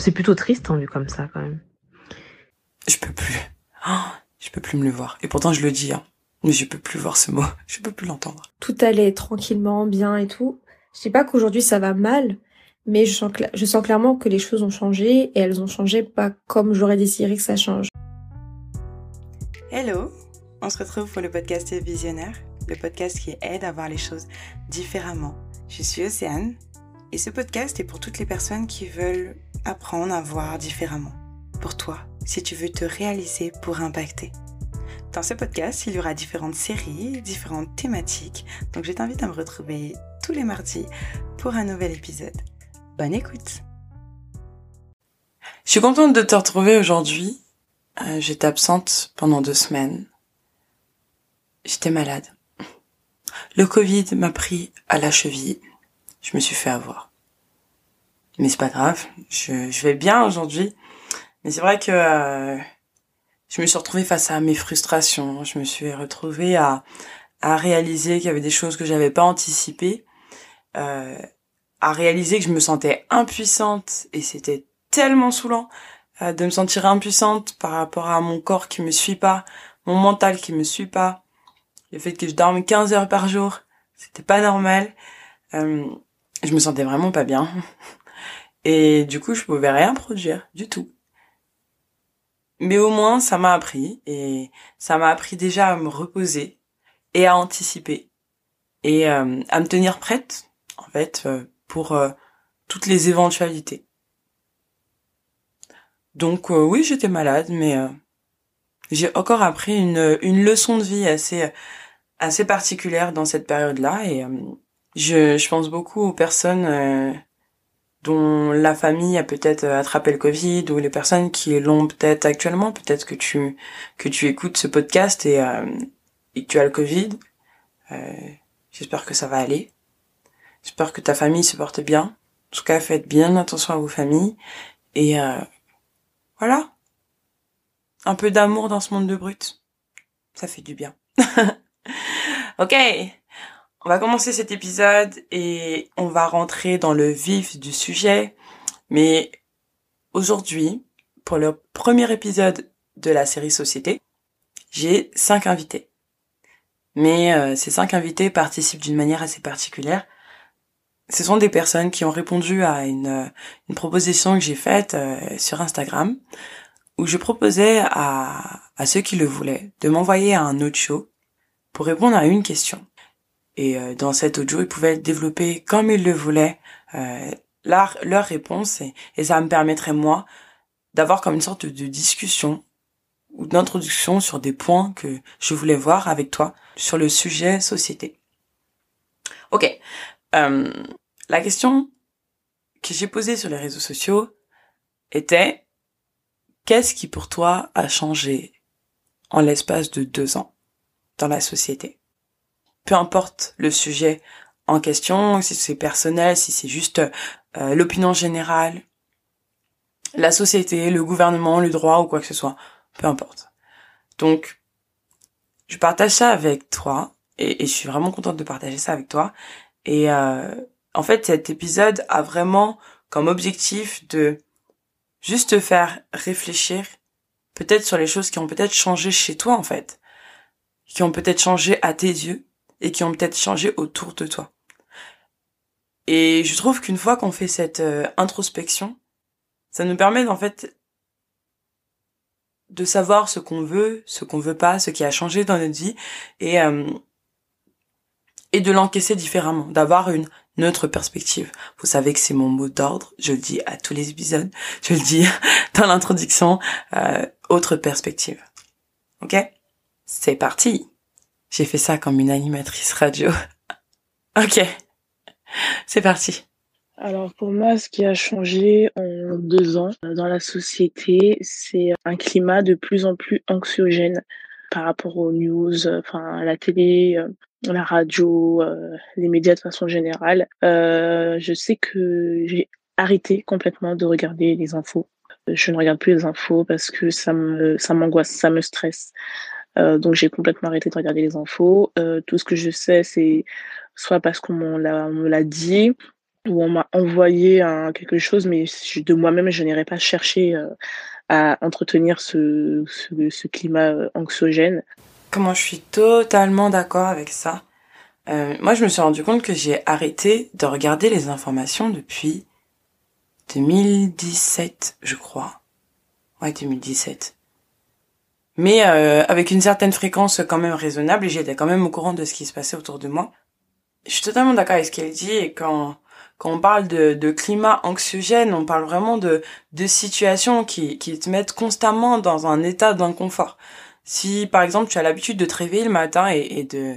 c'est plutôt triste en vu comme ça quand même. Je peux plus. Oh, je peux plus me le voir. Et pourtant je le dis, hein. Mais je peux plus voir ce mot. Je peux plus l'entendre. Tout allait tranquillement, bien et tout. Je sais pas qu'aujourd'hui ça va mal, mais je sens, je sens clairement que les choses ont changé et elles ont changé pas comme j'aurais désiré que ça change. Hello, on se retrouve pour le podcast Visionnaire, le podcast qui aide à voir les choses différemment. Je suis Océane et ce podcast est pour toutes les personnes qui veulent apprendre à voir différemment. Pour toi, si tu veux te réaliser pour impacter. Dans ce podcast, il y aura différentes séries, différentes thématiques, donc je t'invite à me retrouver tous les mardis pour un nouvel épisode. Bonne écoute Je suis contente de te retrouver aujourd'hui. Euh, j'étais absente pendant deux semaines. J'étais malade. Le Covid m'a pris à la cheville. Je me suis fait avoir. Mais c'est pas grave, je, je vais bien aujourd'hui. Mais c'est vrai que euh, je me suis retrouvée face à mes frustrations. Je me suis retrouvée à, à réaliser qu'il y avait des choses que j'avais pas anticipées. Euh, à réaliser que je me sentais impuissante et c'était tellement saoulant euh, de me sentir impuissante par rapport à mon corps qui me suit pas, mon mental qui me suit pas, le fait que je dorme 15 heures par jour, c'était pas normal. Euh, je me sentais vraiment pas bien. Et du coup, je pouvais rien produire du tout. Mais au moins, ça m'a appris et ça m'a appris déjà à me reposer et à anticiper et euh, à me tenir prête, en fait, euh, pour euh, toutes les éventualités. Donc oui, j'étais malade, mais j'ai encore appris une, une leçon de vie assez assez particulière dans cette période-là et je, je pense beaucoup aux personnes dont la famille a peut-être attrapé le Covid ou les personnes qui l'ont peut-être actuellement, peut-être que tu que tu écoutes ce podcast et, euh, et que tu as le Covid. Euh, J'espère que ça va aller. J'espère que ta famille se porte bien. En tout cas, faites bien attention à vos familles et euh, voilà. Un peu d'amour dans ce monde de brut. Ça fait du bien. ok. On va commencer cet épisode et on va rentrer dans le vif du sujet. Mais aujourd'hui, pour le premier épisode de la série Société, j'ai cinq invités. Mais euh, ces cinq invités participent d'une manière assez particulière. Ce sont des personnes qui ont répondu à une, une proposition que j'ai faite euh, sur Instagram, où je proposais à, à ceux qui le voulaient de m'envoyer un autre show pour répondre à une question. Et euh, dans cet audio, ils pouvaient développer comme ils le voulaient euh, leur, réponse et, et, ça me permettrait moi d'avoir comme une sorte de discussion ou d'introduction sur des points que je voulais voir avec toi sur le sujet société. Ok. Euh, la question que j'ai posée sur les réseaux sociaux était qu'est-ce qui pour toi a changé en l'espace de deux ans dans la société? Peu importe le sujet en question, si c'est personnel, si c'est juste euh, l'opinion générale, la société, le gouvernement, le droit ou quoi que ce soit, peu importe. Donc, je partage ça avec toi et, je suis vraiment contente de partager ça avec toi. Et euh, en fait, cet épisode a vraiment comme objectif de juste te faire réfléchir peut-être sur les choses qui ont peut-être changé chez toi en fait, qui ont peut-être changé à tes yeux, et qui ont peut-être changé autour de toi. Et je trouve qu'une fois qu'on fait cette euh, introspection, ça nous permet en fait de savoir ce qu'on veut, ce qu'on veut pas, ce qui a changé dans notre vie et euh, et de l'encaisser différemment, d'avoir une autre perspective. Vous savez que c'est mon mot d'ordre, je le dis à tous les épisodes, je le dis dans l'introduction, euh, autre perspective. Ok? C'est parti j'ai fait ça comme une animatrice radio. ok, c'est parti. Alors pour moi, ce qui a changé en deux ans dans la société, c'est un climat de plus en plus anxiogène par rapport aux news, enfin la télé, euh, la radio, euh, les médias de façon générale. Euh, je sais que j'ai arrêté complètement de regarder les infos. Je ne regarde plus les infos parce que ça me ça m'angoisse, ça me stresse. Euh, donc j'ai complètement arrêté de regarder les infos. Euh, tout ce que je sais, c'est soit parce qu'on me l'a dit, où on m'a envoyé quelque chose, mais de moi-même, je n'irai pas chercher, heu, à entretenir ce ce ce climat, anxiogène. Comment je suis totalement d'accord avec ça. Moi, je me suis rendu compte que j'ai arrêté de regarder les informations depuis 2017, je crois. Ouais, 2017. Mais euh, avec une certaine fréquence quand même raisonnable, et j'étais quand même au courant de ce qui se passait autour de moi. Je suis totalement d'accord avec ce qu'elle dit, et quand quand on parle de, de climat anxiogène, on parle vraiment de, de situations qui, qui te mettent constamment dans un état d'inconfort. Si par exemple tu as l'habitude de te réveiller le matin et, et de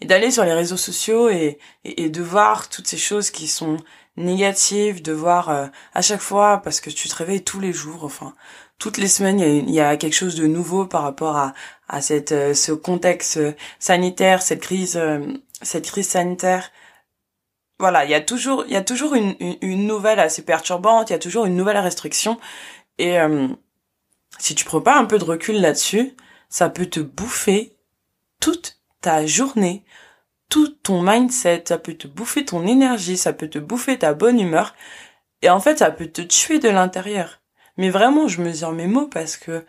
et d'aller sur les réseaux sociaux et, et, de voir toutes ces choses qui sont négatives, de voir euh, à chaque fois parce que tu te réveilles tous les jours, enfin toutes les semaines il y, a, quelque chose de nouveau par rapport à, à cette euh, ce contexte sanitaire, cette crise cette crise sanitaire voilà, il y a toujours, il y a toujours une, une, nouvelle assez perturbante, il y a toujours une nouvelle restriction. Et euh, si tu prends pas un peu de recul là-dessus, ça peut te bouffer toute ta journée, tout ton mindset, ça peut te bouffer ton énergie, ça peut te bouffer ta bonne humeur. Et en fait, ça peut te tuer de l'intérieur. Mais vraiment, je mesure mes mots parce que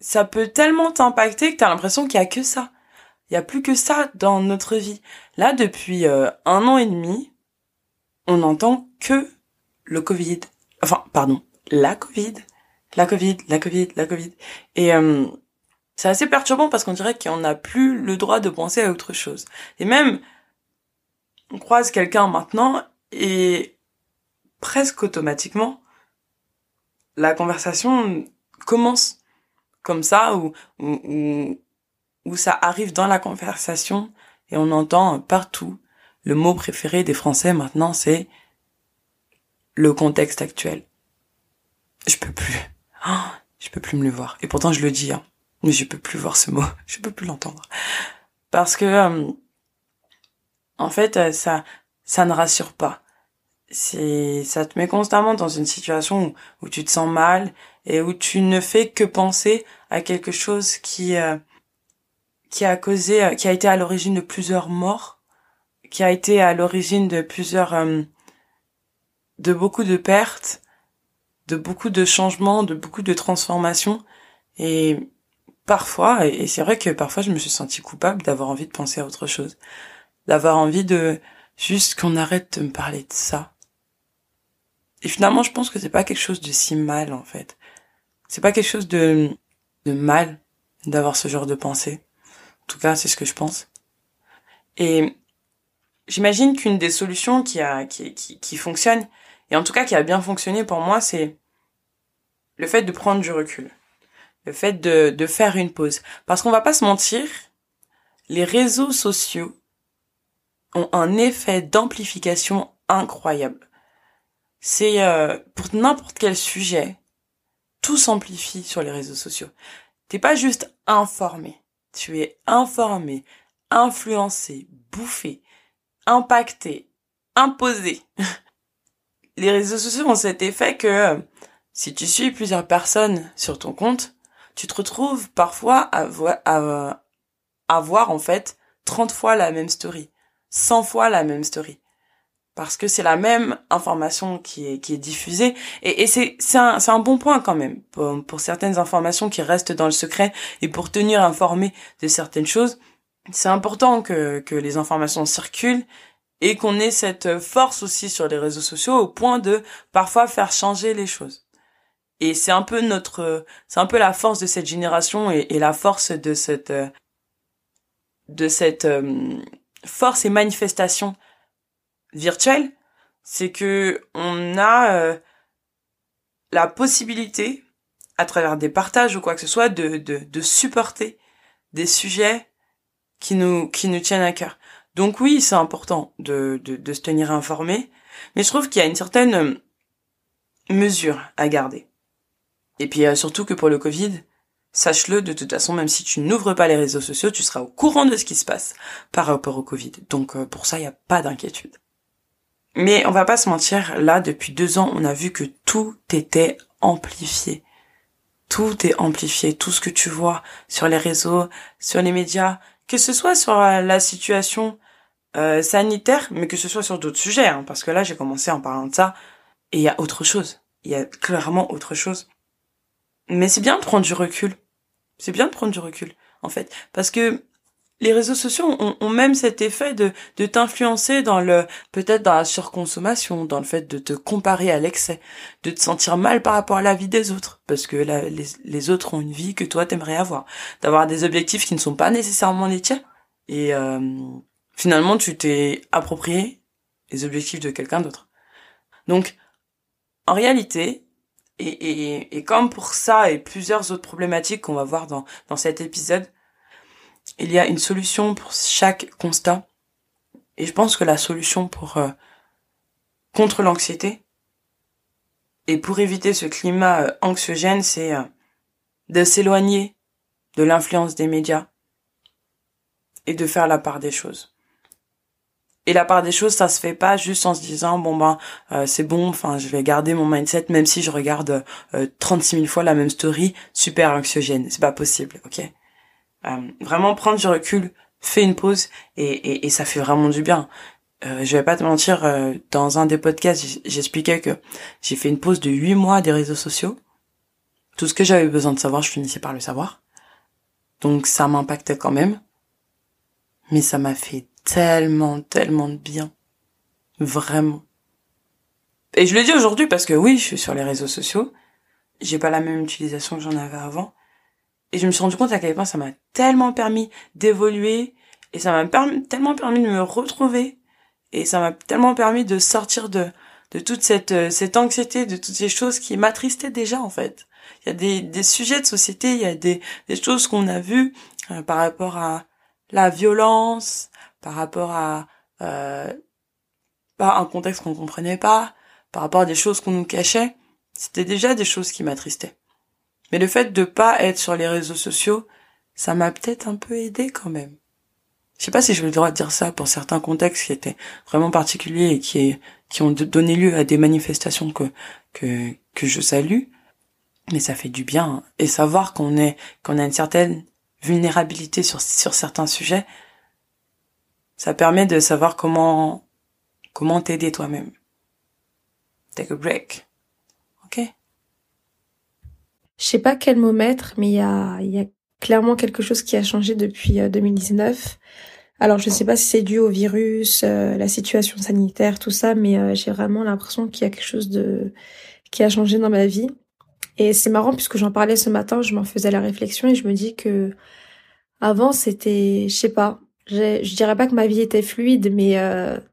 ça peut tellement t'impacter que t'as l'impression qu'il y a que ça. Il y a plus que ça dans notre vie. Là, depuis euh, un an et demi, on n'entend que le Covid. Enfin, pardon, la Covid. La Covid, la Covid, la Covid. Et euh, c'est assez perturbant parce qu'on dirait qu'on n'a plus le droit de penser à autre chose. Et même, on croise quelqu'un maintenant et presque automatiquement, la conversation commence comme ça ou, ça arrive dans la conversation et on entend partout le mot préféré des Français maintenant, c'est le contexte actuel. Je peux plus. Oh, je peux plus me le voir. Et pourtant, je le dis, hein. Mais je peux plus voir ce mot. Je peux plus l'entendre. Parce que, euh, en fait, euh, ça, ça ne rassure pas. C'est, ça te met constamment dans une situation où, où, tu te sens mal et où tu ne fais que penser à quelque chose qui, euh, qui a causé, euh, qui a été à l'origine de plusieurs morts, qui a été à l'origine de plusieurs, euh, de beaucoup de pertes, de beaucoup de changements, de beaucoup de transformations. Et parfois, et c'est vrai que parfois je me suis sentie coupable d'avoir envie de penser à autre chose, d'avoir envie de juste qu'on arrête de me parler de ça. Et finalement, je pense que c'est pas quelque chose de si mal en fait. C'est pas quelque chose de de mal d'avoir ce genre de pensée. En tout cas, c'est ce que je pense. Et j'imagine qu'une des solutions qui qui, qui fonctionne et en tout cas qui a bien fonctionné pour moi, c'est le fait de prendre du recul, le fait de, de faire une pause. Parce qu'on va pas se mentir, les réseaux sociaux ont un effet d'amplification incroyable. C'est euh, pour n'importe quel sujet, tout s'amplifie sur les réseaux sociaux. T'es pas juste informé, tu es informé, influencé, bouffé, impacté, imposé. Les réseaux sociaux ont cet effet que si tu suis plusieurs personnes sur ton compte, tu te retrouves parfois à, à, voir en fait 30 fois la même story, 100 fois la même story. Parce que c'est la même information qui est, qui est diffusée. Et, et c'est, un, un bon point quand même pour, pour certaines informations qui restent dans le secret et pour tenir informé de certaines choses. C'est important que, que les informations circulent et qu'on ait cette force aussi sur les réseaux sociaux au point de parfois faire changer les choses. Et c'est un peu notre, c'est un peu la force de cette génération et, et la force de cette, de cette euh, force et manifestation virtuelle, c'est que on a euh, la possibilité, à travers des partages ou quoi que ce soit, de, de, de supporter des sujets qui nous, qui nous tiennent à cœur. Donc oui, c'est important de, de, de, se tenir informé, mais je trouve qu'il y a une certaine euh, mesure à garder. Et puis euh, surtout que pour le Covid, sache-le, de toute façon, même si tu n'ouvres pas les réseaux sociaux, tu seras au courant de ce qui se passe par rapport au Covid. Donc pour ça, il n'y a pas d'inquiétude. Mais on va pas se mentir, là, depuis deux ans, on a vu que tout était amplifié. Tout est amplifié. Tout ce que tu vois sur les réseaux, sur les médias, que ce soit sur la situation euh, sanitaire, mais que ce soit sur d'autres sujets, hein, parce que là j'ai commencé en parlant de ça, et il y a autre chose. Il y a clairement autre chose. Mais c'est bien de prendre du recul. C'est bien de prendre du recul, en fait, parce que les réseaux sociaux ont, même cet effet de, de t'influencer dans le peut-être dans la surconsommation, dans le fait de te comparer à l'excès, de te sentir mal par rapport à la vie des autres, parce que les autres ont une vie que toi t'aimerais avoir, d'avoir des objectifs qui ne sont pas nécessairement les tiens, et euh, finalement tu t'es approprié les objectifs de quelqu'un d'autre. Donc en réalité, et, et, et comme pour ça et plusieurs autres problématiques qu'on va voir dans, dans cet épisode, il y a une solution pour chaque constat. Et je pense que la solution pour euh, contre l'anxiété et pour éviter ce climat euh, anxiogène, c'est euh, de s'éloigner de l'influence des médias et de faire la part des choses. Et la part des choses, ça se fait pas juste en se disant bon ben c'est bon, enfin je vais garder mon mindset même si je regarde 36 000 fois la même story super anxiogène. C'est pas possible, ok? euh, vraiment prendre du recul, fais une pause et, et, et, ça fait vraiment du bien. Euh, je vais pas te mentir, euh, dans un des podcasts, j'expliquais que j'ai fait une pause de huit mois des réseaux sociaux. Tout ce que j'avais besoin de savoir, je finissais par le savoir. Donc ça m'impactait quand même. Mais ça m'a fait tellement, tellement de bien. Vraiment. Et je le dis aujourd'hui parce que oui, je suis sur les réseaux sociaux. J'ai pas la même utilisation que j'en avais avant. Et je me suis rendu compte à quel point ça m'a tellement permis d'évoluer et ça m'a tellement permis de me retrouver et ça m'a tellement permis de sortir de de toute cette euh, cette anxiété, de toutes ces choses qui m'attristaient déjà en fait. Il y a des des sujets de société, il y a des des choses qu'on a vues euh, par rapport à la violence, par rapport à euh, un contexte qu'on comprenait pas, par rapport à des choses qu'on nous cachait. C'était déjà des choses qui m'attristaient. Mais le fait de pas être sur les réseaux sociaux, ça m'a peut-être un peu aidé quand même. Je sais pas si je vais le droit de dire ça pour certains contextes qui étaient vraiment particuliers et qui, qui ont donné lieu à des manifestations que, que, que je salue. Mais ça fait du bien. Et savoir qu'on est, qu'on a une certaine vulnérabilité sur, sur certains sujets, ça permet de savoir comment, comment t'aider toi-même. Take a break. Ok? Je sais pas quel mot mettre, mais il y a, y a clairement quelque chose qui a changé depuis 2019. Euh, Alors je sais pas si c'est dû au virus, euh, la situation sanitaire, tout ça, mais euh, j'ai vraiment l'impression qu'il y a quelque chose de qui a changé dans ma vie. Et c'est marrant puisque j'en parlais ce matin, je m'en faisais la réflexion et je me dis que avant c'était, je sais pas, je dirais pas que ma vie était fluide, mais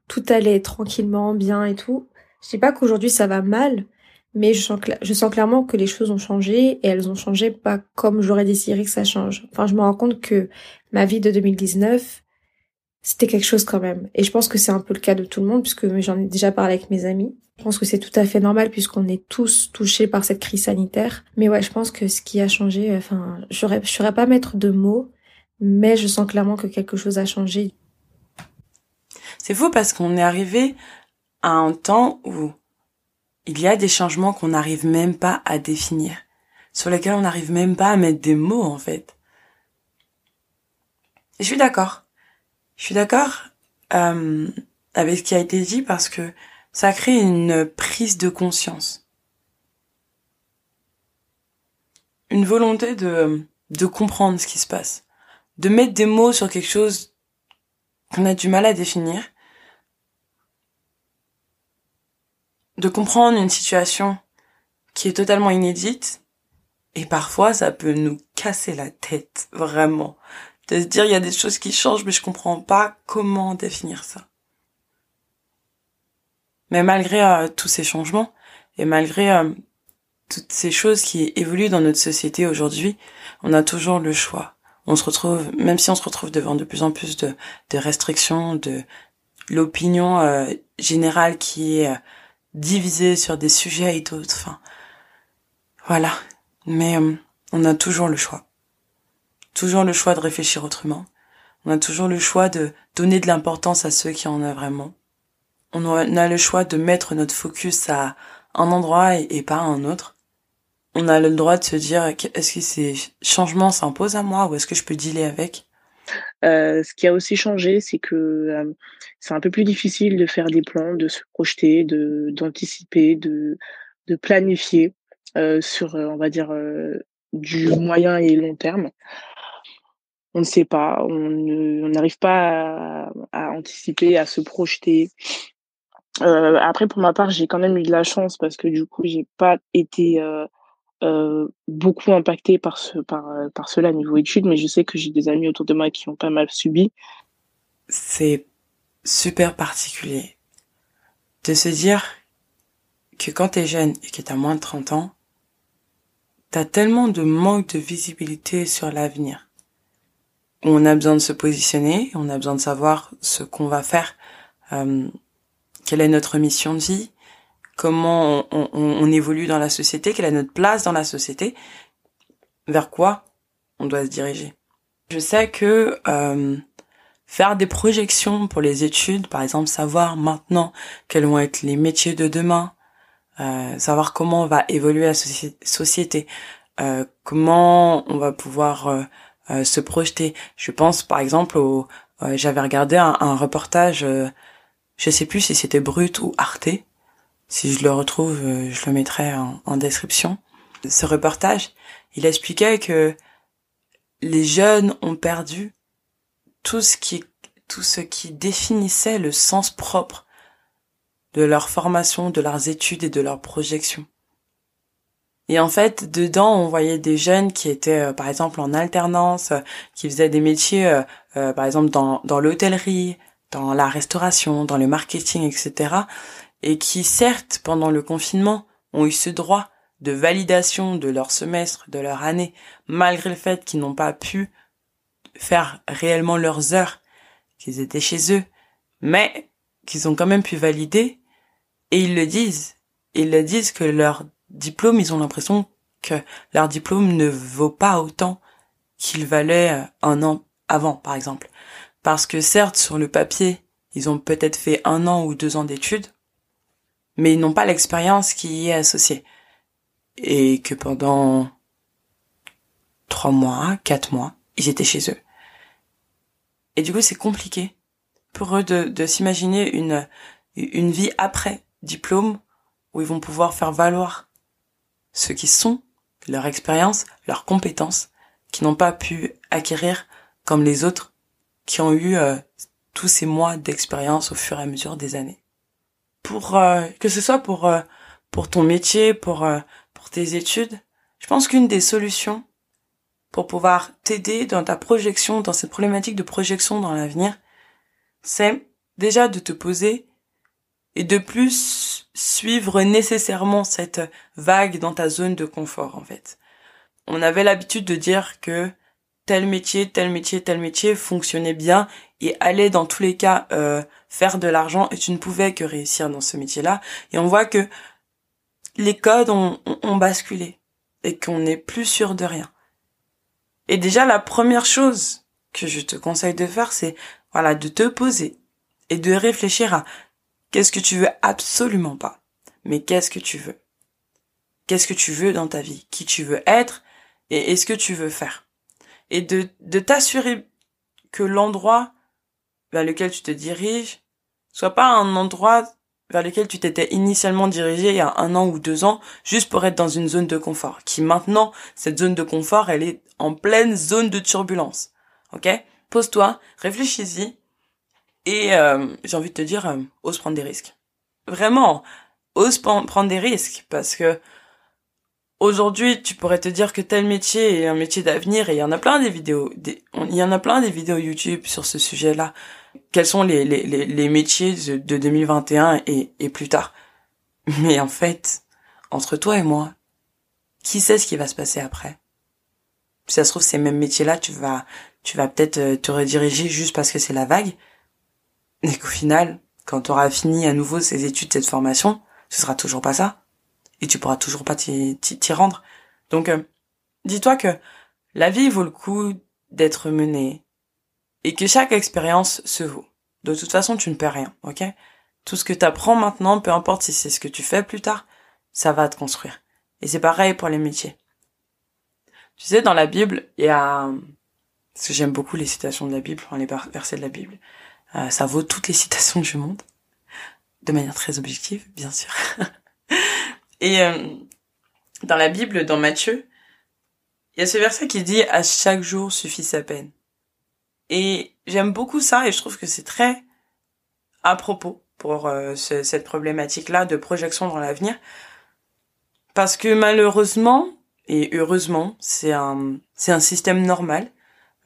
tout allait tranquillement, bien et tout. Je sais pas qu'aujourd'hui ça va mal, mais je sens, je sens clairement que les choses ont changé et elles ont changé pas comme j'aurais désiré que ça change. Enfin, je me rends compte que ma vie de 2019, c'était quelque chose quand même. Et je pense que c'est un peu le cas de tout le monde puisque j'en ai déjà parlé avec mes amis. Je pense que c'est tout à fait normal puisqu'on est tous touchés par cette crise sanitaire. Mais ouais, je pense que ce qui a changé, enfin, je ne saurais pas mettre de mots, mais je sens clairement que quelque chose a changé. C'est fou parce qu'on est arrivé à un temps où il y a des changements qu'on n'arrive même pas à définir, sur lesquels on n'arrive même pas à mettre des mots en fait. Et je suis d'accord. Je suis d'accord euh, avec ce qui a été dit parce que ça crée une prise de conscience. Une volonté de, de comprendre ce qui se passe. De mettre des mots sur quelque chose qu'on a du mal à définir de comprendre une situation qui est totalement inédite et parfois ça peut nous casser la tête vraiment. De se dire il y a des choses qui changent mais je comprends pas comment définir ça. Mais malgré euh, tous ces changements et malgré euh, toutes ces choses qui évoluent dans notre société aujourd'hui on a toujours le choix. On se retrouve même si on se retrouve devant de plus en plus de, restrictions de l'opinion euh, générale qui est divisé sur des sujets et d'autres. Enfin, voilà. Mais euh, on a toujours le choix. Toujours le choix de réfléchir autrement. On a toujours le choix de donner de l'importance à ceux qui en ont vraiment. On a le choix de mettre notre focus à un endroit et, pas à un autre. On a le droit de se dire est-ce que ces changements s'imposent à moi ou est-ce que je peux dealer avec? Euh, ce qui a aussi changé, c'est que euh, c'est un peu plus difficile de faire des plans, de se projeter, de d'anticiper, de de planifier euh, sur, on va dire, du moyen et long terme. On ne sait pas, on n'arrive pas à, à, anticiper, à se projeter. après, pour ma part, j'ai quand même eu de la chance parce que du coup, j'ai pas été euh, beaucoup impacté par ce par euh, par cela niveau études mais je sais que j'ai des amis autour de moi qui ont pas mal subi. C'est super particulier de se dire que quand t'es jeune et que t'as moins de 30 ans t'as tellement de manque de visibilité sur l'avenir. On a besoin de se positionner on a besoin de savoir ce qu'on va faire euh, quelle est notre mission de vie comment on, évolue dans la société, quelle est notre place dans la société, vers quoi on doit se diriger. Je sais que euh, faire des projections pour les études, par exemple savoir maintenant quels vont être les métiers de demain, euh, savoir comment on va évoluer la société, euh, comment on va pouvoir se projeter. Je pense par exemple au, j'avais regardé un, un reportage, je sais plus si c'était Brut ou Arte, si je le retrouve, euh, je le mettrai en, description. Ce reportage, il expliquait que les jeunes ont perdu tout ce qui, tout ce qui définissait le sens propre de leur formation, de leurs études et de leurs projections. Et en fait, dedans, on voyait des jeunes qui étaient, euh, par exemple, en alternance, euh, qui faisaient des métiers, par exemple, dans, dans l'hôtellerie, dans la restauration, dans le marketing, etc et qui certes pendant le confinement ont eu ce droit de validation de leur semestre, de leur année, malgré le fait qu'ils n'ont pas pu faire réellement leurs heures, qu'ils étaient chez eux, mais qu'ils ont quand même pu valider, et ils le disent. Ils le disent que leur diplôme, ils ont l'impression que leur diplôme ne vaut pas autant qu'il valait un an avant, par exemple. Parce que certes, sur le papier, ils ont peut-être fait un an ou deux ans d'études, mais ils n'ont pas l'expérience qui y est associée. Et que pendant trois mois, quatre mois, ils étaient chez eux. Et du coup, c'est compliqué pour eux de, de s'imaginer une, une vie après diplôme où ils vont pouvoir faire valoir ce qu'ils sont, leur expérience, leurs compétences, qui n'ont pas pu acquérir comme les autres qui ont eu euh, tous ces mois d'expérience au fur et à mesure des années pour euh, que ce soit pour euh, pour ton métier, pour euh, pour tes études, je pense qu'une des solutions pour pouvoir t'aider dans ta projection, dans cette problématique de projection dans l'avenir, c'est déjà de te poser et de plus suivre nécessairement cette vague dans ta zone de confort en fait. On avait l'habitude de dire que tel métier, tel métier, tel métier fonctionnait bien et allait dans tous les cas euh, faire de l'argent et tu ne pouvais que réussir dans ce métier-là. Et on voit que les codes ont, basculé et qu'on n'est plus sûr de rien. Et déjà, la première chose que je te conseille de faire, c'est voilà, de te poser et de réfléchir à qu'est-ce que tu veux absolument pas, mais qu'est-ce que tu veux. Qu'est-ce que tu veux dans ta vie, qui tu veux être? Et est-ce que tu veux faire? Et de t'assurer que l'endroit vers lequel tu te diriges. Soit pas un endroit vers lequel tu t'étais initialement dirigé il y a un an ou deux ans, juste pour être dans une zone de confort, qui maintenant, cette zone de confort, elle est en pleine zone de turbulence. Ok? Pose-toi, réfléchis-y, et euh, j'ai envie de te dire, euh, ose prendre des risques. Vraiment, ose prendre des risques, parce que aujourd'hui, tu pourrais te dire que tel métier est un métier d'avenir, et il y en a plein des vidéos, il y en a plein des vidéos YouTube sur ce sujet-là quels sont les, les, les, métiers de 2021 et, et plus tard. Mais en fait, entre toi et moi, qui sait ce qui va se passer après? Si ça se trouve, ces mêmes métiers-là, tu vas, tu vas peut-être euh, te rediriger juste parce que c'est la vague, et qu'au final, quand tu auras fini à nouveau ces études, cette formation, ce sera toujours pas ça, et tu pourras toujours pas t'y rendre. Donc, euh, dis-toi que la vie vaut le coup d'être menée et que chaque expérience se vaut. De toute façon, tu ne perds rien, ok? Tout ce que tu apprends maintenant, peu importe si c'est ce que tu fais plus tard, ça va te construire. Et c'est pareil pour les métiers. Tu sais, dans la Bible, il y a, parce que j'aime beaucoup les citations de la Bible, les versets de la Bible. Euh, ça vaut toutes les citations du monde, de manière très objective, bien sûr. Et euh, dans la Bible, dans Matthieu, il y a ce verset qui dit à chaque jour suffit sa peine. Et j'aime beaucoup ça et je trouve que c'est très à propos pour euh, cette problématique-là de projection dans l'avenir. Parce que malheureusement, et heureusement, c'est un, système normal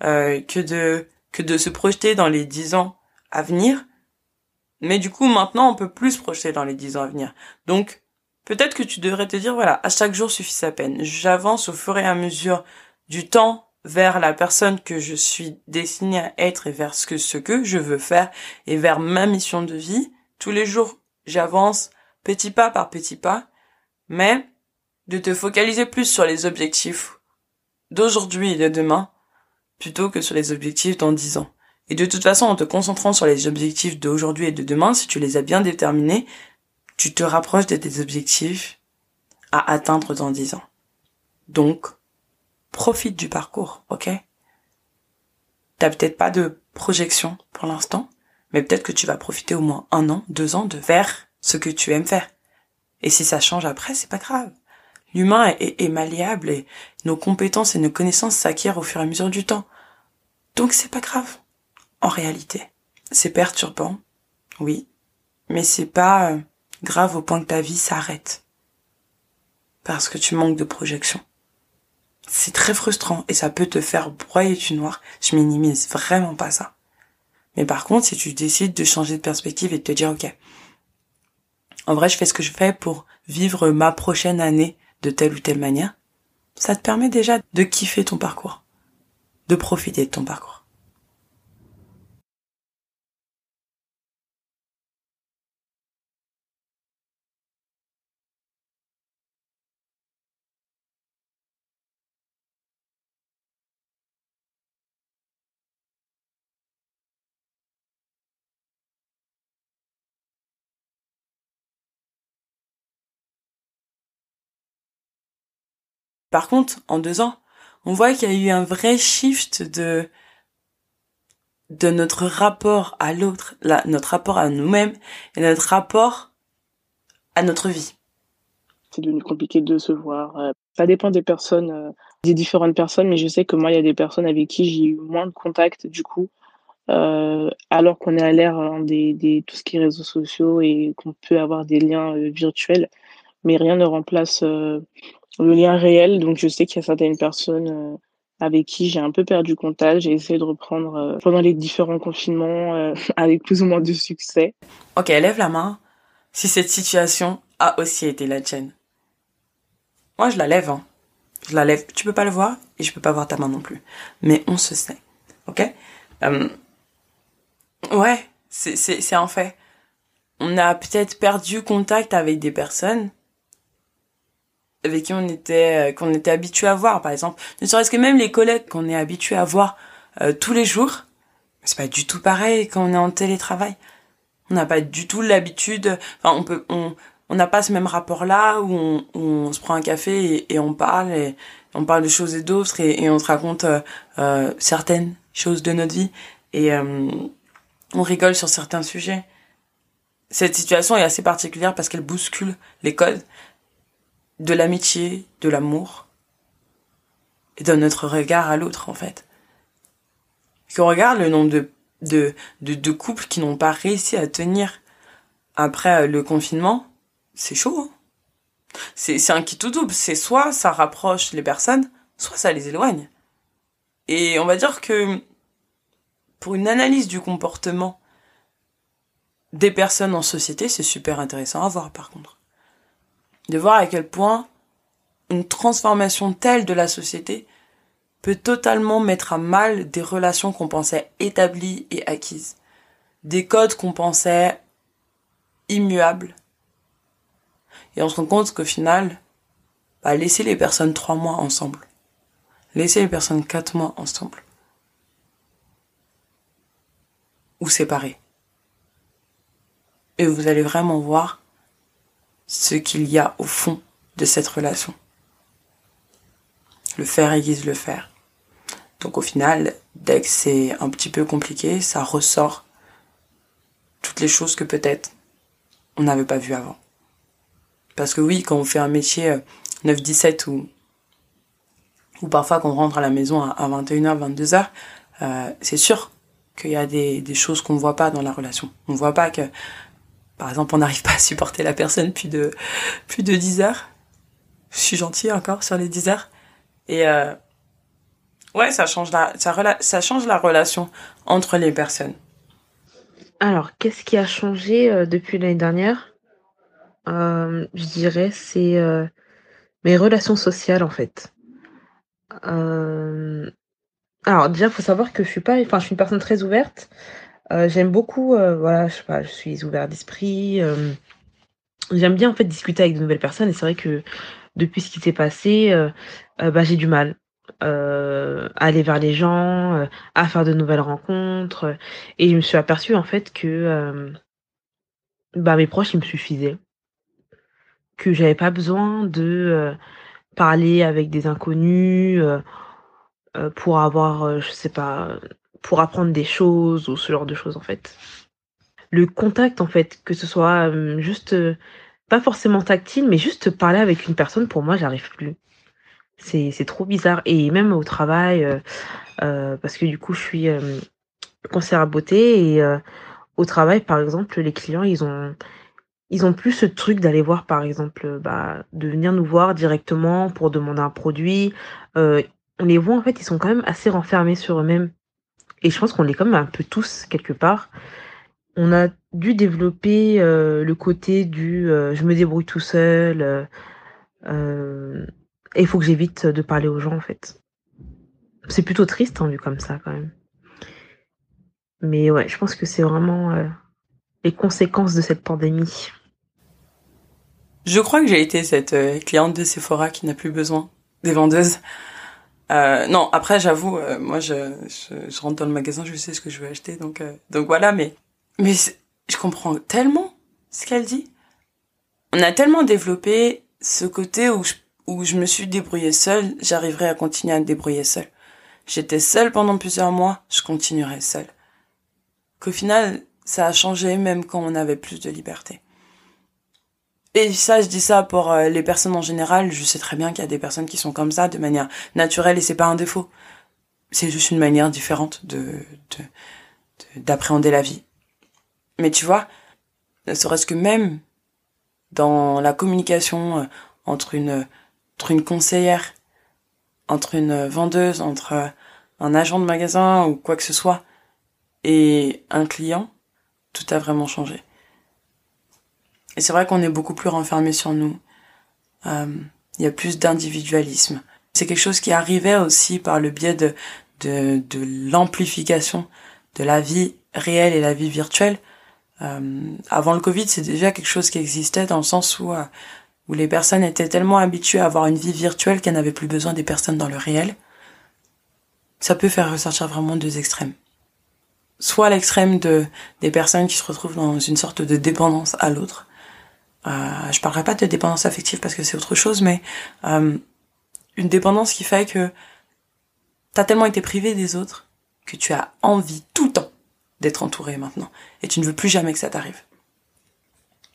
euh, que de que de se projeter dans les dix ans à venir. Mais du coup, maintenant, on peut plus se projeter dans les dix ans à venir. Donc, peut-être que tu devrais te dire, voilà, à chaque jour suffit sa peine. J'avance au fur et à mesure du temps vers la personne que je suis destinée à être et vers ce que, je veux faire et vers ma mission de vie. Tous les jours, j'avance petit pas par petit pas, mais de te focaliser plus sur les objectifs d'aujourd'hui et de demain plutôt que sur les objectifs dans dix ans. Et de toute façon, en te concentrant sur les objectifs d'aujourd'hui et de demain, si tu les as bien déterminés, tu te rapproches de tes objectifs à atteindre dans dix ans. Donc, profite du parcours, ok? T'as peut-être pas de projection pour l'instant, mais peut-être que tu vas profiter au moins un an, deux ans de faire ce que tu aimes faire. Et si ça change après, c'est pas grave. L'humain est, malléable et nos compétences et nos connaissances s'acquièrent au fur et à mesure du temps. Donc c'est pas grave. En réalité, c'est perturbant, oui, mais c'est pas euh, grave au point que ta vie s'arrête parce que tu manques de projection. C'est très frustrant et ça peut te faire broyer du noir. Je minimise vraiment pas ça. Mais par contre, si tu décides de changer de perspective et de te dire, ok, en vrai, je fais ce que je fais pour vivre ma prochaine année de telle ou telle manière, ça te permet déjà de kiffer ton parcours, de profiter de ton parcours. Par contre, en deux ans, on voit qu'il y a eu un vrai shift de notre rapport à l'autre, notre rapport à nous-mêmes et notre rapport à notre vie. C'est devenu compliqué de se voir. Euh, ça dépend des personnes, euh, des différentes personnes, mais je sais que moi, il y a des personnes avec qui j'ai eu moins de contact du coup, euh, alors qu'on est à l'ère hein, des, des, tout ce qui est réseaux sociaux et qu'on peut avoir des liens virtuels, mais rien ne remplace le lien réel. Donc, je sais qu'il y a certaines personnes euh, avec qui j'ai un peu perdu contact. J'ai essayé de reprendre euh, pendant les différents confinements euh, avec plus ou moins de succès. Ok, lève la main si cette situation a aussi été la tienne. Moi, je la lève. Hein. Je la lève. Tu peux pas le voir et je peux pas voir ta main non plus. Mais on se sait. Ok? Ouais, c'est en fait. On a peut-être perdu contact avec des personnes avec qui on était euh, qu'on était habitué à voir par exemple. Ne serait-ce que même les collègues qu'on est habitué à voir euh, tous les jours c'est pas du tout pareil quand on est en télétravail. On n'a pas du tout l'habitude enfin on peut on on n'a pas ce même rapport là où on, on se prend un café et, on parle et on parle de choses et d'autres et, on se raconte euh, certaines choses de notre vie et on rigole sur certains sujets. Cette situation est assez particulière parce qu'elle bouscule les codes de l'amitié, de l'amour, et de notre regard à l'autre, en fait. Qu'on regarde le nombre de, de, de, couples qui n'ont pas réussi à tenir après le confinement, c'est chaud. Hein c'est, c'est un qui tout double. C'est soit ça rapproche les personnes, soit ça les éloigne. Et on va dire que pour une analyse du comportement des personnes en société, c'est super intéressant à voir par contre de voir à quel point une transformation telle de la société peut totalement mettre à mal des relations qu'on pensait établies et acquises, des codes qu'on pensait immuables. Et on se rend compte qu'au final, bah, laisser les personnes trois mois ensemble, laisser les personnes quatre mois ensemble, ou séparées. Et vous allez vraiment voir ce qu'il y a au fond de cette relation. Le faire aiguise le faire. Donc au final, dès que c'est un petit peu compliqué, ça ressort toutes les choses que peut-être on n'avait pas vues avant. Parce que oui, quand on fait un métier 9-17 euh, ou, ou parfois qu'on rentre à la maison à 21h, 22h, euh, c'est sûr qu'il y a des, des choses qu'on voit pas dans la relation. On voit pas que, par exemple, on n'arrive pas à supporter la personne plus de, plus de 10 heures. Je suis gentille encore sur les 10 heures. Et, euh, ouais, ça change la, ça, ça change la relation entre les personnes. Alors, qu'est-ce qui a changé euh, depuis l'année dernière? Euh, Je dirais c'est euh, mes relations sociales en fait. Alors déjà, faut savoir que je suis pas, enfin, je suis une personne très ouverte. Euh, j'aime beaucoup, euh, voilà, je sais pas, je suis ouvert d'esprit. euh, j'aime bien en fait discuter avec de nouvelles personnes et c'est vrai que depuis ce qui s'est passé, bah, j'ai du mal à aller vers les gens, à faire de nouvelles rencontres. Et je me suis aperçue en fait que bah, mes proches, ils me suffisaient. Que j'avais pas besoin de parler avec des inconnus pour avoir, je sais pas, pour apprendre des choses ou ce genre de choses en fait. Le contact en fait, que ce soit euh, juste, euh, pas forcément tactile, mais juste parler avec une personne, pour moi, j'arrive plus. C'est trop bizarre. Et même au travail, euh, parce que du coup, je suis euh, conseillère à beauté et au travail, par exemple, les clients, ils ont ils ont plus ce truc d'aller voir, par exemple, bah, de venir nous voir directement pour demander un produit. On les voit, en fait, ils sont quand même assez renfermés sur eux-mêmes. Et je pense qu'on quand même un peu tous, quelque part. On a dû développer euh, le côté du euh, je me débrouille tout seul. euh, et il faut que j'évite de parler aux gens, en fait. C'est plutôt triste, hein, vu comme ça, quand même. Mais ouais, je pense que c'est vraiment les conséquences de cette pandémie. Je crois que j'ai été cette cliente de Sephora qui n'a plus besoin des vendeuses. Euh, non, après j'avoue, euh, moi je, je, je rentre dans le magasin, je sais ce que je veux acheter, donc euh, donc voilà. Mais mais je comprends tellement ce qu'elle dit. On a tellement développé ce côté où je, où je me suis débrouillée seule, j'arriverai à continuer à me débrouiller seule. J'étais seule pendant plusieurs mois, je continuerai seule. Qu'au final, ça a changé même quand on avait plus de liberté. Et ça, je dis ça pour euh, les personnes en général. Je sais très bien qu'il y a des personnes qui sont comme ça de manière naturelle et c'est pas un défaut. C'est juste une manière différente de, de, de- d'appréhender la vie. Mais tu vois, ne serait-ce que même dans la communication euh, entre une, entre une conseillère, entre une vendeuse, entre euh, un agent de magasin ou quoi que ce soit et un client, tout a vraiment changé. Et c'est vrai qu'on est beaucoup plus renfermé sur nous. Euh, Il y a plus d'individualisme. C'est quelque chose qui arrivait aussi par le biais de, de, de l'amplification de la vie réelle et la vie virtuelle. Euh, avant le Covid, c'est déjà quelque chose qui existait dans le sens où, euh, où les personnes étaient tellement habituées à avoir une vie virtuelle qu'elles n'avaient plus besoin des personnes dans le réel. Ça peut faire ressortir vraiment deux extrêmes. Soit l'extrême de, des personnes qui se retrouvent dans une sorte de dépendance à l'autre, euh, je parlerai pas de dépendance affective parce que c'est autre chose, mais euh, une dépendance qui fait que t'as tellement été privé des autres que tu as envie tout le temps d'être entouré maintenant et tu ne veux plus jamais que ça t'arrive.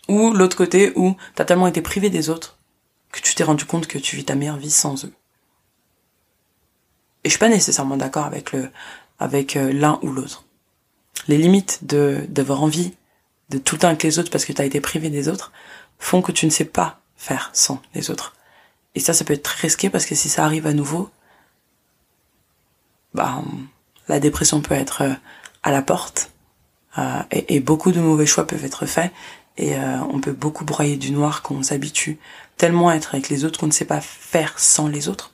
Ou l'autre côté où t'as tellement été privé des autres que tu t'es rendu compte que tu vis ta meilleure vie sans eux. Et je suis pas nécessairement d'accord avec le avec euh, l'un ou l'autre. Les limites de d'avoir envie de tout le temps avec les autres parce que tu as été privé des autres font que tu ne sais pas faire sans les autres. Et ça, ça peut être très risqué parce que si ça arrive à nouveau, bah, la dépression peut être euh, à la porte euh, et, beaucoup de mauvais choix peuvent être faits et euh, on peut beaucoup broyer du noir quand on s'habitue tellement à être avec les autres qu'on ne sait pas faire sans les autres.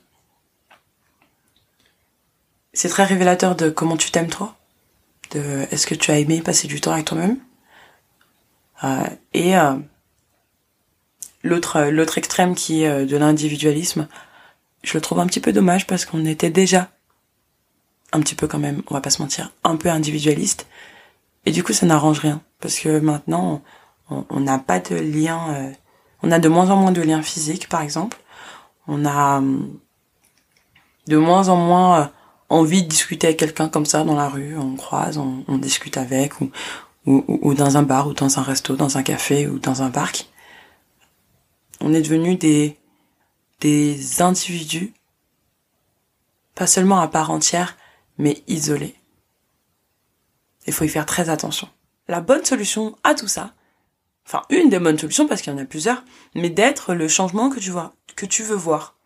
C'est très révélateur de comment tu t'aimes toi, de est-ce que tu as aimé passer du temps avec toi-même, euh, et euh, l'autre l'autre extrême qui est euh, de l'individualisme, je le trouve un petit peu dommage parce qu'on était déjà un petit peu quand même, on va pas se mentir, un peu individualiste. Et du coup, ça n'arrange rien parce que maintenant, on n'a pas de lien, euh, on a de moins en moins de liens physiques, par exemple. On a hum, de moins en moins euh, envie de discuter avec quelqu'un comme ça dans la rue, on croise, on, on discute avec, ou, ou, ou, dans un bar, ou dans un resto, dans un café, ou dans un parc. On est devenu des, des individus, pas seulement à part entière, mais isolés. Il faut y faire très attention. La bonne solution à tout ça, enfin une des bonnes solutions parce qu'il y en a plusieurs, mais d'être le changement que tu vois, que tu veux voir.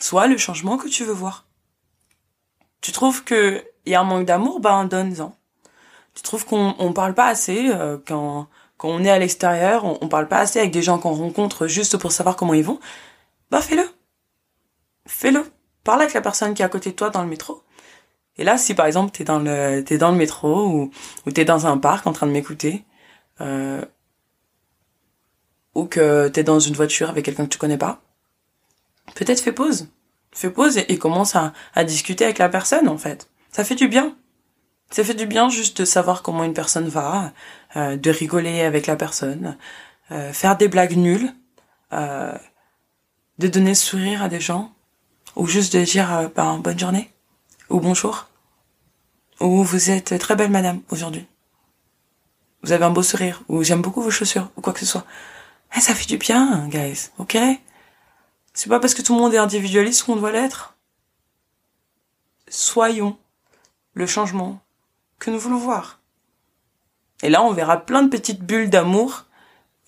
Soit le changement que tu veux voir. Tu trouves que y a un manque d'amour, ben donne-en. Tu trouves qu'on on parle pas assez euh, quand quand on est à l'extérieur, on, on, parle pas assez avec des gens qu'on rencontre juste pour savoir comment ils vont. Bah fais-le. Fais-le. Parle avec la personne qui est à côté de toi dans le métro. Et là, si par exemple t'es dans le t'es dans le métro ou t'es dans un parc en train de m'écouter, euh, ou que t'es dans une voiture avec quelqu'un que tu connais pas, peut-être fais pause, fais pause et, commence à, à discuter avec la personne en fait. Ça fait du bien. Ça fait du bien juste de savoir comment une personne va, de rigoler avec la personne, euh, faire des blagues nulles, euh, de donner sourire à des gens, ou juste de dire euh, ben, bonne journée, ou bonjour, ou vous êtes très belle madame aujourd'hui. Vous avez un beau sourire, ou j'aime beaucoup vos chaussures, ou quoi que ce soit. Eh, ça fait du bien, guys, ok? C'est pas parce que tout le monde est individualiste qu'on doit l'être. Soyons le changement que nous voulons voir. Et là, on verra plein de petites bulles d'amour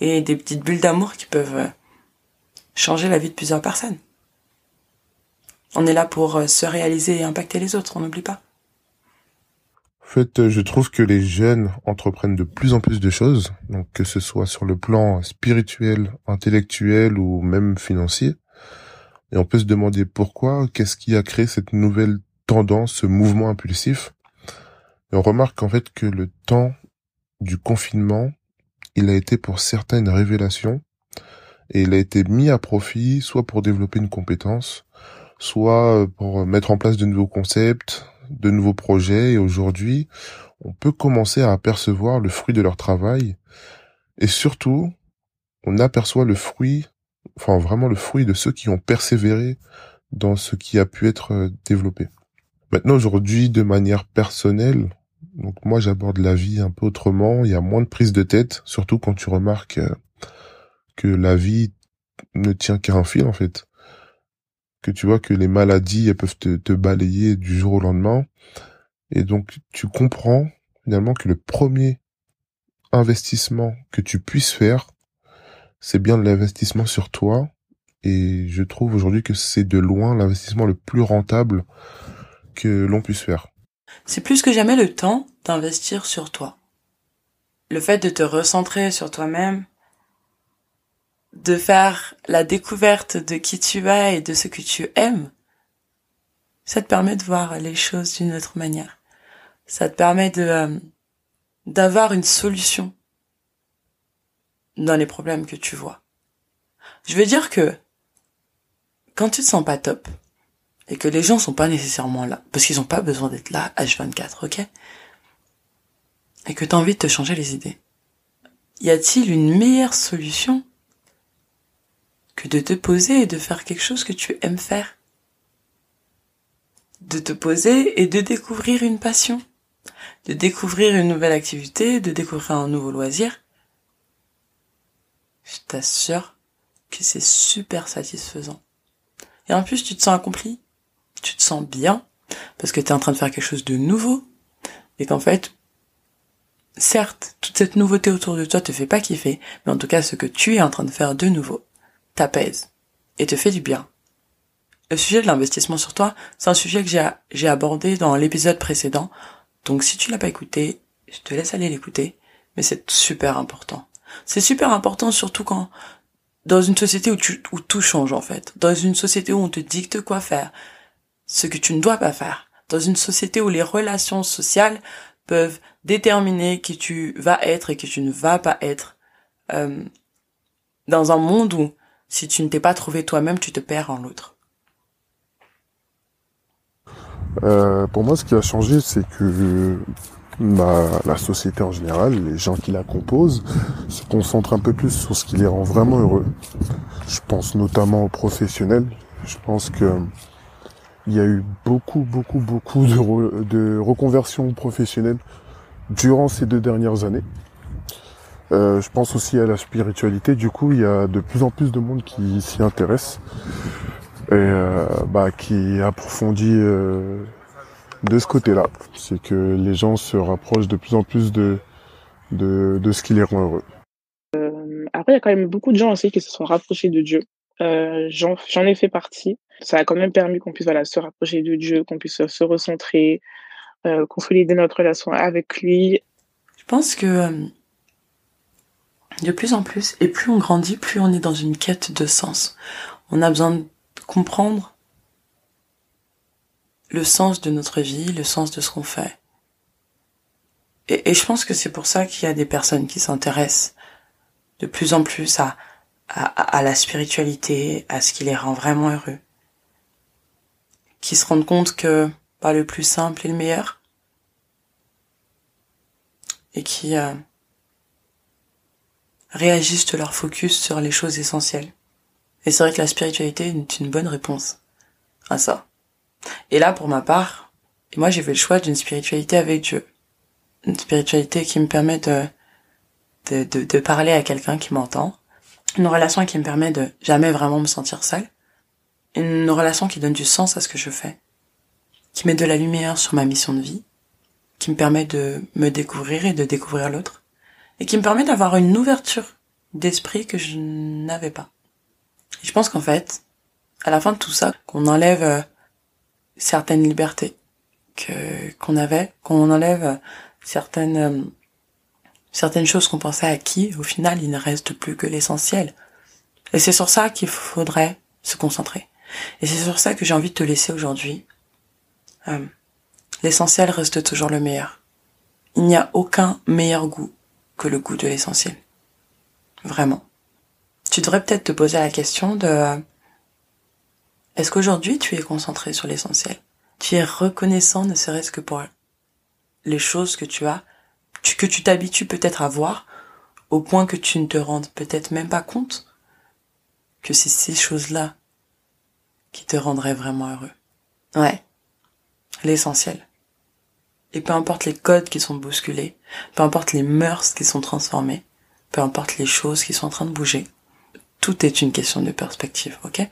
et des petites bulles d'amour qui peuvent euh, changer la vie de plusieurs personnes. On est là pour euh, se réaliser et impacter les autres, on n'oublie pas. En fait, euh, je trouve que les jeunes entreprennent de plus en plus de choses, donc que ce soit sur le plan spirituel, intellectuel ou même financier. Et on peut se demander pourquoi, qu'est-ce qui a créé cette nouvelle tendance, ce mouvement impulsif. Et on remarque en fait que le temps du confinement, il a été pour certaines révélations et il a été mis à profit soit pour développer une compétence, soit pour mettre en place de nouveaux concepts, de nouveaux projets et aujourd'hui, on peut commencer à apercevoir le fruit de leur travail et surtout, on aperçoit le fruit, enfin vraiment le fruit de ceux qui ont persévéré dans ce qui a pu être développé. Maintenant aujourd'hui, de manière personnelle, donc moi j'aborde la vie un peu autrement, il y a moins de prise de tête, surtout quand tu remarques euh, que la vie ne tient qu'à un fil en fait. Que tu vois que les maladies elles peuvent te, balayer du jour au lendemain. Et donc tu comprends finalement que le premier investissement que tu puisses faire, c'est bien l'investissement sur toi. Et je trouve aujourd'hui que c'est de loin l'investissement le plus rentable que l'on puisse faire. C'est plus que jamais le temps d'investir sur toi. Le fait de te recentrer sur toi-même, de faire la découverte de qui tu es et de ce que tu aimes, ça te permet de voir les choses d'une autre manière. Ça te permet de euh, d'avoir une solution dans les problèmes que tu vois. Je veux dire que quand tu te sens pas top, et que les gens sont pas nécessairement là, parce qu'ils ont pas besoin d'être là H24, ok? Et que tu as envie de te changer les idées. Y a-t-il une meilleure solution que de te poser et de faire quelque chose que tu aimes faire? De te poser et de découvrir une passion, de découvrir une nouvelle activité, de découvrir un nouveau loisir? Je t'assure que c'est super satisfaisant. Et en plus, tu te sens accompli? Tu te sens bien parce que tu es en train de faire quelque chose de nouveau et qu'en fait, certes, toute cette nouveauté autour de toi te fait pas kiffer, mais en tout cas, ce que tu es en train de faire de nouveau t'apaise et te fait du bien. Le sujet de l'investissement sur toi, c'est un sujet que j'ai, abordé dans l'épisode précédent. Donc si tu l'as pas écouté, je te laisse aller l'écouter, mais c'est super important. C'est super important surtout quand dans une société où, où tout change en fait, dans une société où on te dicte quoi faire, ce que tu ne dois pas faire. Dans une société où les relations sociales peuvent déterminer qui tu vas être et qui tu ne vas pas être. Euh, dans un monde où si tu ne t'es pas trouvé toi-même, tu te perds en l'autre. Euh, pour moi, ce qui a changé, c'est que bah, la société en général, les gens qui la composent, se concentrent un peu plus sur ce qui les rend vraiment heureux. Je pense notamment aux professionnels. Je pense que il y a eu beaucoup, beaucoup, beaucoup de, reconversions professionnelles durant ces deux dernières années. Euh, je pense aussi à la spiritualité. Du coup, il y a de plus en plus de monde qui s'y intéresse et euh, bah, qui approfondit euh, de ce côté-là. C'est que les gens se rapprochent de plus en plus de, de, de ce qui les rend heureux. Euh, après, il y a quand même beaucoup de gens aussi qui se sont rapprochés de Dieu. Euh, J'en ai fait partie. Ça a quand même permis qu'on puisse voilà, se rapprocher de Dieu, qu'on puisse se recentrer, euh, consolider notre relation avec lui. Je pense que euh, de plus en plus, et plus on grandit, plus on est dans une quête de sens. On a besoin de comprendre le sens de notre vie, le sens de ce qu'on fait. Et, et, je pense que c'est pour ça qu'il y a des personnes qui s'intéressent de plus en plus à, à, à, la spiritualité, à ce qui les rend vraiment heureux. Qui se rendent compte que pas le plus simple est le meilleur. Et qui euh, réagissent leur focus sur les choses essentielles. Et c'est vrai que la spiritualité est une bonne réponse à ça. Et là, pour ma part, moi j'ai fait le choix d'une spiritualité avec Dieu. Une spiritualité qui me permet de, de, de, de parler à quelqu'un qui m'entend. Une relation qui me permet de jamais vraiment me sentir seule. Une relation qui donne du sens à ce que je fais. Qui met de la lumière sur ma mission de vie. Qui me permet de me découvrir et de découvrir l'autre. Et qui me permet d'avoir une ouverture d'esprit que je n'avais pas. Et je pense qu'en fait, à la fin de tout ça, qu'on enlève euh, certaines libertés que qu'on avait, qu'on enlève certaines euh, certaines choses qu'on pensait acquis, au final, il ne reste plus que l'essentiel. Et c'est sur ça qu'il faudrait se concentrer. Et c'est sur ça que j'ai envie de te laisser aujourd'hui. Euh, l'essentiel reste toujours le meilleur. Il n'y a aucun meilleur goût que le goût de l'essentiel. Vraiment. Tu devrais peut-être te poser la question de est-ce qu'aujourd'hui tu es concentré sur l'essentiel? Tu es reconnaissant ne serait-ce que pour les choses que tu as, que tu t'habitues peut-être à voir, au point que tu ne te rendes peut-être même pas compte que c'est ces choses-là qui te rendraient vraiment heureux. Ouais, l'essentiel. Et peu importe les codes qui sont bousculés, peu importe les mœurs qui sont transformées, peu importe les choses qui sont en train de bouger, tout est une question de perspective, ok?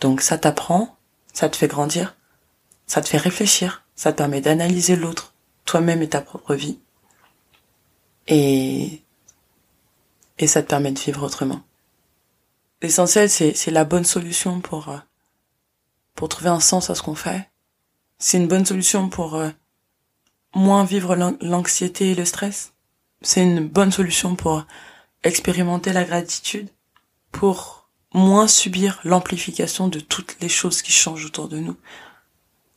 Donc ça t'apprend, ça te fait grandir, ça te fait réfléchir, ça te permet d'analyser l'autre, toi-même et ta propre vie. Et et ça te permet de vivre autrement. L'essentiel, c'est c'est la bonne solution pour euh, pour trouver un sens à ce qu'on fait. C'est une bonne solution pour euh, moins vivre l'anxiété et le stress. C'est une bonne solution pour expérimenter la gratitude pour moins subir l'amplification de toutes les choses qui changent autour de nous,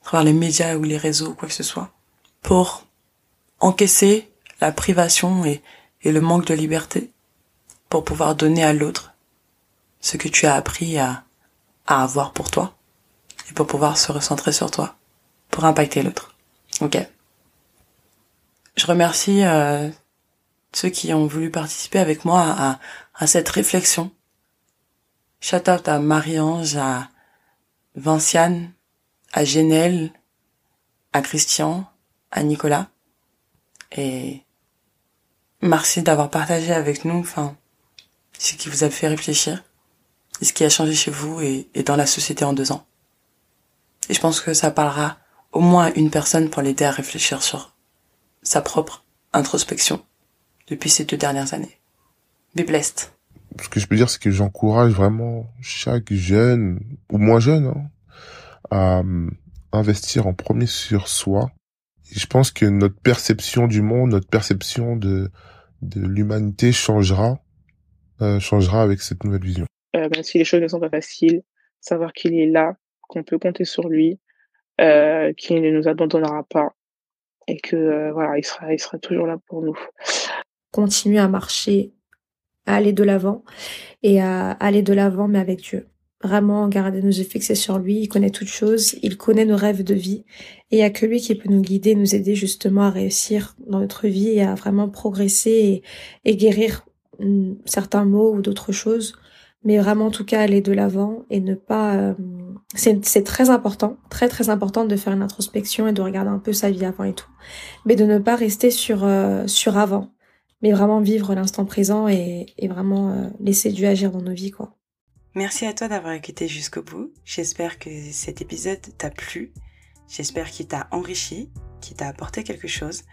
à travers les médias ou les réseaux ou quoi que ce soit, pour encaisser la privation et, et le manque de liberté, pour pouvoir donner à l'autre ce que tu as appris à, à avoir pour toi, et pour pouvoir se recentrer sur toi, pour impacter l'autre. Ok. Je remercie euh, ceux qui ont voulu participer avec moi à, à cette réflexion Shout out à Marie-Ange, à Vinciane, à Genel, à Christian, à Nicolas. Et merci d'avoir partagé avec nous, enfin, ce qui vous a fait réfléchir, et ce qui a changé chez vous et, et dans la société en deux ans. Et je pense que ça parlera au moins à une personne pour l'aider à réfléchir sur sa propre introspection depuis ces deux dernières années. Be blessed ce que je peux dire, c'est que j'encourage vraiment chaque jeune ou moins jeune hein, à euh, investir en premier sur soi. Je pense que notre perception du monde, notre perception de de l'humanité changera, euh, changera avec cette nouvelle vision. Euh, même si les choses ne sont pas faciles, savoir qu'il est là, qu'on peut compter sur lui, euh, qu'il ne nous abandonnera pas et que euh, voilà, il sera, il sera toujours là pour nous. Continuer à marcher à aller de l'avant et à aller de l'avant, mais avec Dieu. Vraiment, garder nos yeux fixés sur lui. Il connaît toutes choses. Il connaît nos rêves de vie. Et il n'y a que lui qui peut nous guider, nous aider justement à réussir dans notre vie et à vraiment progresser et, guérir mm, certains maux ou d'autres choses. Mais vraiment, en tout cas, aller de l'avant et ne pas, euh, c'est très important, très très important de faire une introspection et de regarder un peu sa vie avant et tout, mais de ne pas rester sur euh, sur avant, mais vraiment vivre l'instant présent et, et vraiment euh, laisser Dieu agir dans nos vies quoi. Merci à toi d'avoir écouté jusqu'au bout. J'espère que cet épisode t'a plu. J'espère qu'il t'a enrichi, qu'il t'a apporté quelque chose.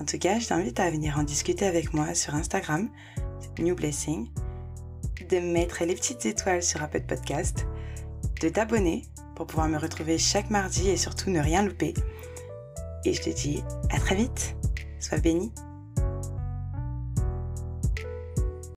En tout cas, je t'invite à venir en discuter avec moi sur Instagram, New Blessing, de mettre les petites étoiles sur Apple Podcast de t'abonner pour pouvoir me retrouver chaque mardi et surtout ne rien louper. Et je te dis à très vite. Sois béni.